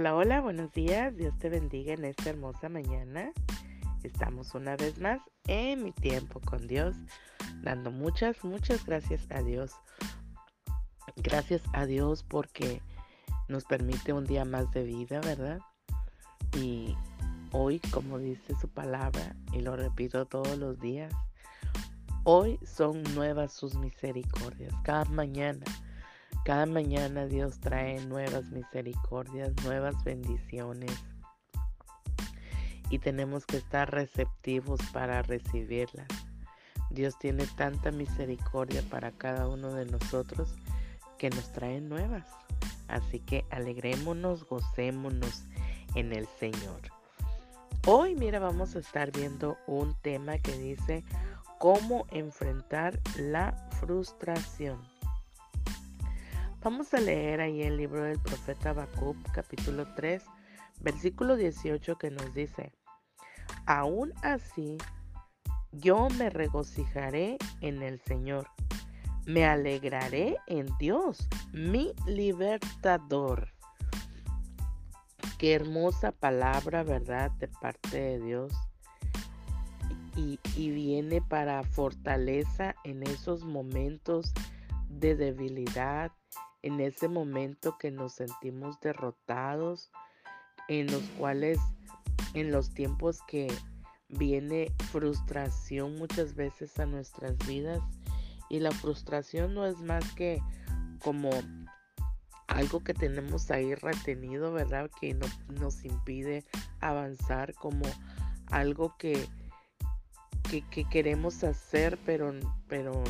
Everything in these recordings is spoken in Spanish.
Hola, hola, buenos días. Dios te bendiga en esta hermosa mañana. Estamos una vez más en mi tiempo con Dios, dando muchas, muchas gracias a Dios. Gracias a Dios porque nos permite un día más de vida, ¿verdad? Y hoy, como dice su palabra, y lo repito todos los días, hoy son nuevas sus misericordias, cada mañana cada mañana Dios trae nuevas misericordias, nuevas bendiciones. Y tenemos que estar receptivos para recibirlas. Dios tiene tanta misericordia para cada uno de nosotros que nos trae nuevas. Así que alegrémonos, gocémonos en el Señor. Hoy, mira, vamos a estar viendo un tema que dice cómo enfrentar la frustración. Vamos a leer ahí el libro del profeta Habacuc, capítulo 3, versículo 18, que nos dice: Aún así, yo me regocijaré en el Señor, me alegraré en Dios, mi libertador. Qué hermosa palabra, ¿verdad? De parte de Dios. Y, y viene para fortaleza en esos momentos de debilidad, en ese momento que nos sentimos derrotados, en los cuales, en los tiempos que viene frustración muchas veces a nuestras vidas. Y la frustración no es más que como algo que tenemos ahí retenido, ¿verdad? Que no, nos impide avanzar, como algo que, que, que queremos hacer, pero, pero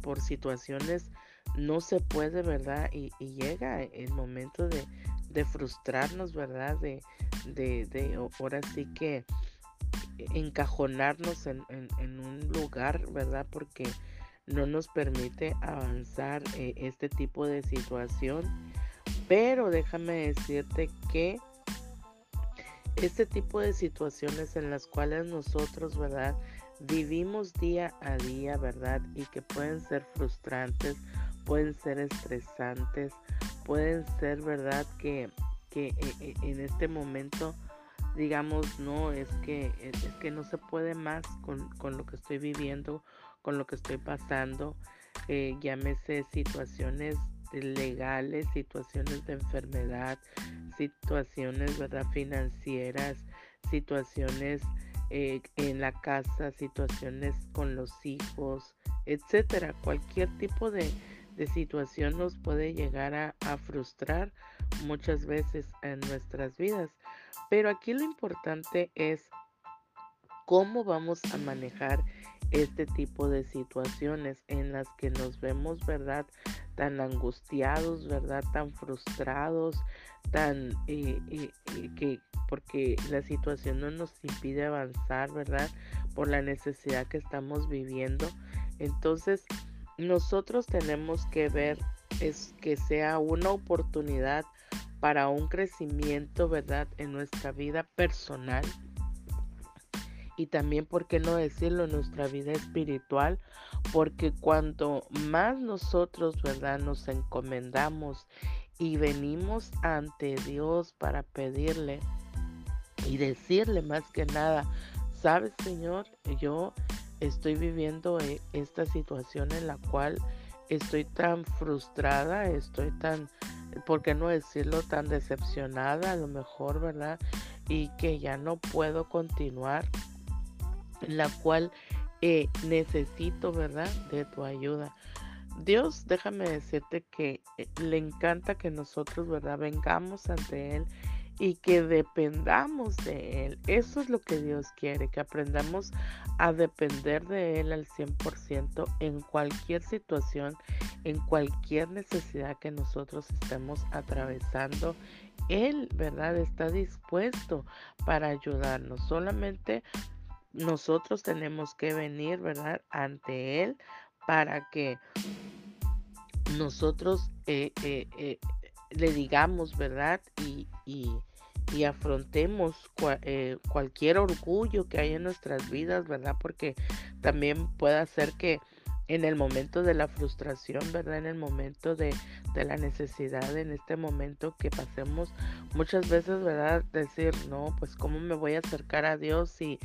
por situaciones no se puede, ¿verdad? Y, llega el momento de, frustrarnos, ¿verdad? De, de, ahora sí que encajonarnos en, un lugar, ¿verdad? Porque no nos permite avanzar eh, este tipo de situación. Pero déjame decirte que este tipo de situaciones en las cuales nosotros, ¿verdad? Vivimos día a día, ¿verdad? Y que pueden ser frustrantes pueden ser estresantes, pueden ser, ¿verdad? Que, que eh, eh, en este momento digamos, no, es que, es, que no se puede más con, lo que estoy viviendo, con lo que estoy pasando, eh, llámese situaciones legales, situaciones de enfermedad, situaciones, ¿verdad? Financieras, situaciones en la casa, situaciones con los hijos, etcétera, cualquier tipo de, de situación nos puede llegar a, frustrar muchas veces en nuestras vidas. Pero aquí lo importante es cómo vamos a manejar este tipo de situaciones en las que nos vemos, ¿verdad? Tan angustiados, ¿verdad? Tan frustrados, tan que porque la situación no nos impide avanzar, ¿verdad? Por la necesidad que estamos viviendo. Entonces, nosotros tenemos que ver es que sea una oportunidad para un crecimiento, ¿verdad? En nuestra vida personal y también, ¿por qué no decirlo, en nuestra vida espiritual? Porque cuanto más nosotros, ¿verdad? Nos encomendamos y venimos ante Dios para pedirle y decirle más que nada, sabes, Señor, yo estoy viviendo eh, esta situación en la cual estoy tan frustrada, estoy tan, ¿por qué no decirlo, tan decepcionada a lo mejor, verdad? Y que ya no puedo continuar, la cual eh, necesito, ¿verdad? De tu ayuda. Dios, déjame decirte que eh, le encanta que nosotros, ¿verdad? Vengamos ante Él y que dependamos de Él. Eso es lo que Dios quiere, que aprendamos a depender de Él al 100% en cualquier situación, en cualquier necesidad que nosotros estemos atravesando. Él, ¿verdad? Está dispuesto para ayudarnos. Solamente nosotros tenemos que venir, ¿verdad? Ante Él para que nosotros eh, eh, eh, le digamos, ¿verdad? Y, y, afrontemos eh, cualquier orgullo que haya en nuestras vidas, ¿verdad? Porque también puede ser que en el momento de la frustración, ¿verdad? En el momento de, la necesidad, en este momento que pasemos muchas veces, ¿verdad? Decir, no, pues cómo me voy a acercar a Dios si,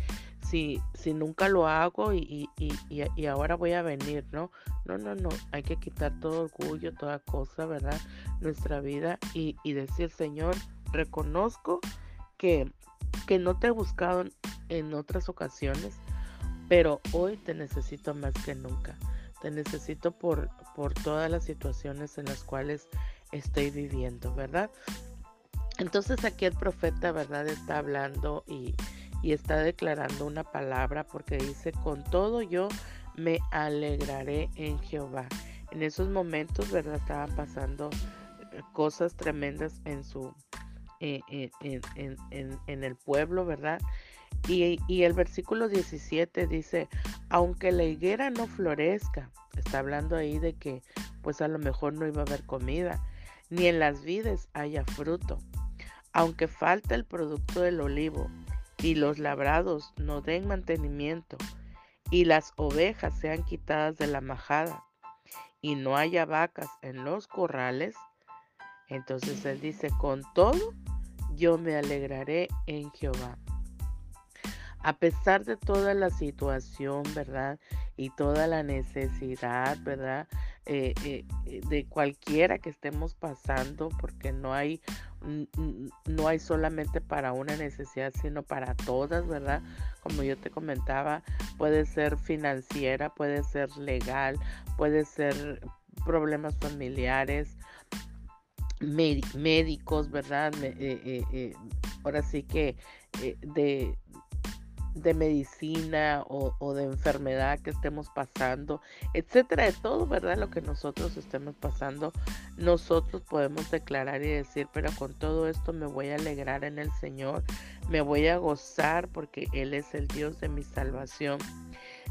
si, si nunca lo hago y, y, ahora voy a venir, ¿no? No, no, no, hay que quitar todo orgullo, toda cosa, ¿verdad? Nuestra vida y, decir, Señor, reconozco que, que no te he buscado en otras ocasiones, pero hoy te necesito más que nunca. Te necesito por, por todas las situaciones en las cuales estoy viviendo, ¿verdad? Entonces aquí el profeta, ¿verdad? Está hablando y, y está declarando una palabra porque dice, con todo yo me alegraré en Jehová. En esos momentos, ¿verdad? Estaban pasando eh, cosas tremendas en su, eh, en, en, en, el pueblo, ¿verdad? Y, el versículo 17 dice, aunque la higuera no florezca, está hablando ahí de que pues a lo mejor no iba a haber comida, ni en las vides haya fruto, aunque falta el producto del olivo y los labrados no den mantenimiento y las ovejas sean quitadas de la majada y no haya vacas en los corrales, entonces él dice, con todo yo me alegraré en Jehová a pesar de toda la situación, ¿verdad? Y toda la necesidad, ¿verdad? Eh, eh, eh, de cualquiera que estemos pasando, porque no hay, no hay solamente para una necesidad, sino para todas, ¿verdad? Como yo te comentaba, puede ser financiera, puede ser legal, puede ser problemas familiares, médicos, ¿verdad? ahora sí que de, de medicina o, de enfermedad que estemos pasando, etcétera, de todo, ¿verdad? Lo que nosotros estemos pasando, nosotros podemos declarar y decir, pero con todo esto me voy a alegrar en el Señor, me voy a gozar porque Él es el Dios de mi salvación.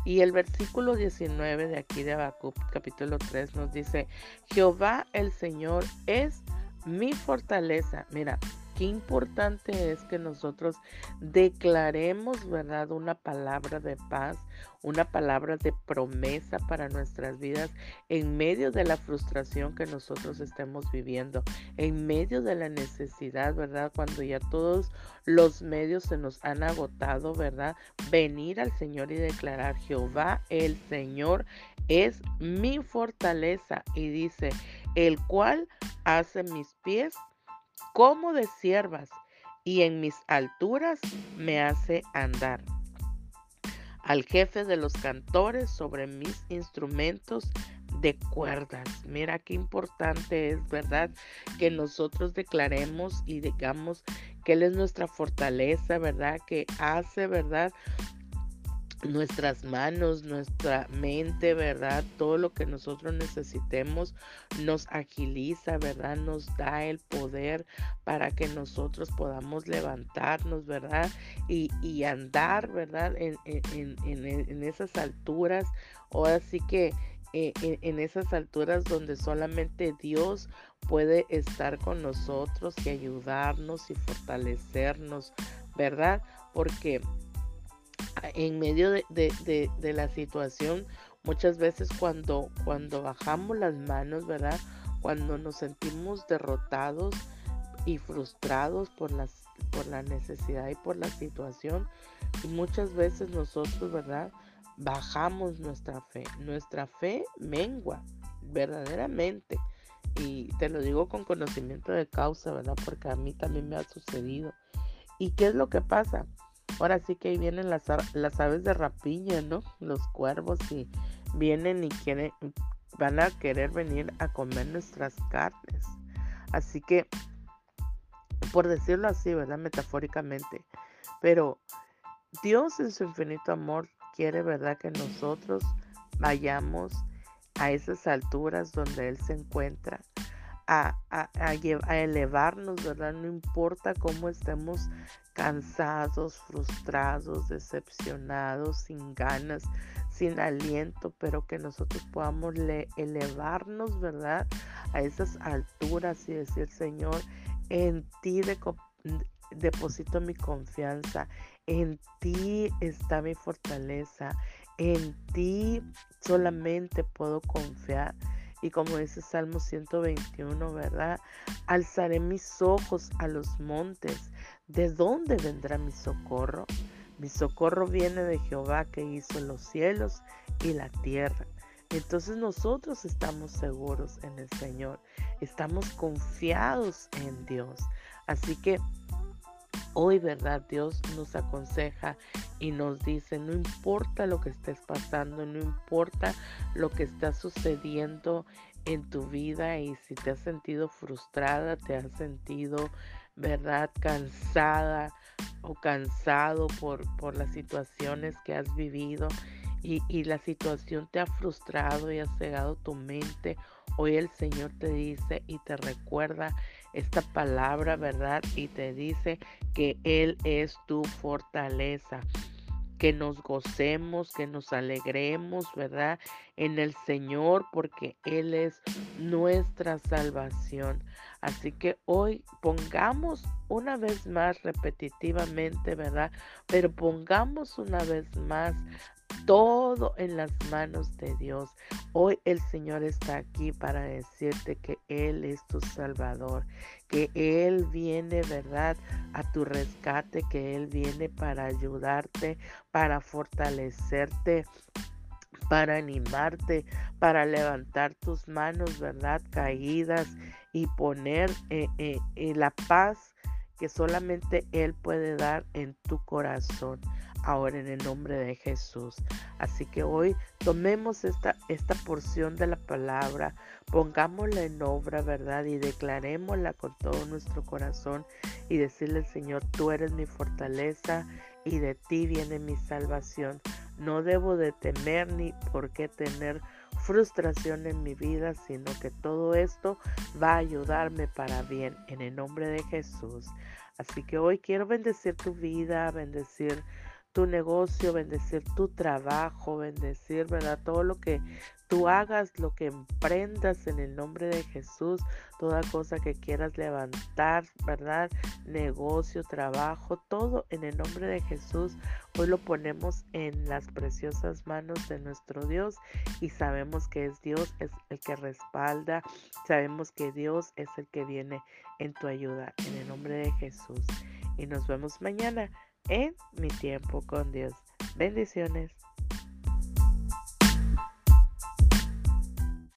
Y el versículo 19 de aquí de Habacuc, capítulo 3, nos dice, Jehová el Señor es mi fortaleza. Mira, qué importante es que nosotros declaremos, ¿verdad? Una palabra de paz, una palabra de promesa para nuestras vidas en medio de la frustración que nosotros estemos viviendo, en medio de la necesidad, ¿verdad? Cuando ya todos los medios se nos han agotado, ¿verdad? Venir al Señor y declarar, Jehová el Señor es mi fortaleza y dice, el cual hace mis pies como de siervas, y en mis alturas me hace andar. Al jefe de los cantores sobre mis instrumentos de cuerdas. Mira qué importante es, ¿verdad? Que nosotros declaremos y digamos que Él es nuestra fortaleza, ¿verdad? Que hace, ¿verdad? Nuestras manos, nuestra mente, ¿verdad? Todo lo que nosotros necesitemos nos agiliza, ¿verdad? Nos da el poder para que nosotros podamos levantarnos, ¿verdad? Y, andar, ¿verdad? En, en, esas alturas. Ahora sí que eh, en, esas alturas donde solamente Dios puede estar con nosotros y ayudarnos y fortalecernos, ¿verdad? Porque en medio de, la situación, muchas veces cuando, cuando bajamos las manos, ¿verdad? Cuando nos sentimos derrotados y frustrados por, las, por la necesidad y por la situación, muchas veces nosotros, ¿verdad? Bajamos nuestra fe. Nuestra fe mengua, verdaderamente. Y te lo digo con conocimiento de causa, ¿verdad? Porque a mí también me ha sucedido. ¿Y qué es lo que pasa? Ahora sí que ahí vienen las, las aves de rapiña, ¿no? Los cuervos y vienen y quieren, van a querer venir a comer nuestras carnes. Así que, por decirlo así, ¿verdad? Metafóricamente. Pero Dios en su infinito amor quiere, ¿verdad? Que nosotros vayamos a esas alturas donde Él se encuentra a, elevarnos, ¿verdad? No importa cómo estemos cansados, frustrados, decepcionados, sin ganas, sin aliento, pero que nosotros podamos elevarnos, ¿verdad? A esas alturas y decir, Señor, en ti deposito mi confianza, en ti está mi fortaleza, En ti solamente puedo confiar. Y como dice Salmo 121, ¿verdad? Alzaré mis ojos a los montes. ¿De dónde vendrá mi socorro? Mi socorro viene de Jehová que hizo los cielos y la tierra. Entonces nosotros estamos seguros en el Señor, estamos confiados en Dios. Así que hoy, ¿verdad? Dios nos aconseja y nos dice, no importa lo que estés pasando, no importa lo que está sucediendo en tu vida y si te has sentido frustrada, te has sentido, ¿verdad? Cansada o cansado por, por las situaciones que has vivido y, y la situación te ha frustrado y ha cegado tu mente. Hoy el Señor te dice y te recuerda esta palabra, ¿verdad? Y te dice que Él es tu fortaleza que nos gocemos, que nos alegremos, ¿verdad? En el Señor, porque Él es nuestra salvación. Así que hoy pongamos una vez más repetitivamente, ¿verdad? Pero pongamos una vez más todo en las manos de Dios. Hoy el Señor está aquí para decirte que Él es tu Salvador, que Él viene, ¿verdad?, a tu rescate, que Él viene para ayudarte, para fortalecerte para animarte, para levantar tus manos, ¿verdad? Caídas y poner eh, eh, eh, la paz que solamente Él puede dar en tu corazón ahora en el nombre de Jesús. Así que hoy tomemos esta, esta porción de la palabra, pongámosla en obra, ¿verdad? Y declarémosla con todo nuestro corazón y decirle al Señor, tú eres mi fortaleza y de ti viene mi salvación. No debo de temer ni por qué tener frustración en mi vida, sino que todo esto va a ayudarme para bien en el nombre de Jesús. Así que hoy quiero bendecir tu vida, bendecir tu negocio, bendecir tu trabajo, bendecir, ¿verdad? Todo lo que tú hagas, lo que emprendas en el nombre de Jesús, toda cosa que quieras levantar, ¿verdad? Negocio, trabajo, todo en el nombre de Jesús. Hoy lo ponemos en las preciosas manos de nuestro Dios y sabemos que es Dios es el que respalda, sabemos que Dios es el que viene en tu ayuda en el nombre de Jesús. Y nos vemos mañana en mi tiempo con Dios. Bendiciones.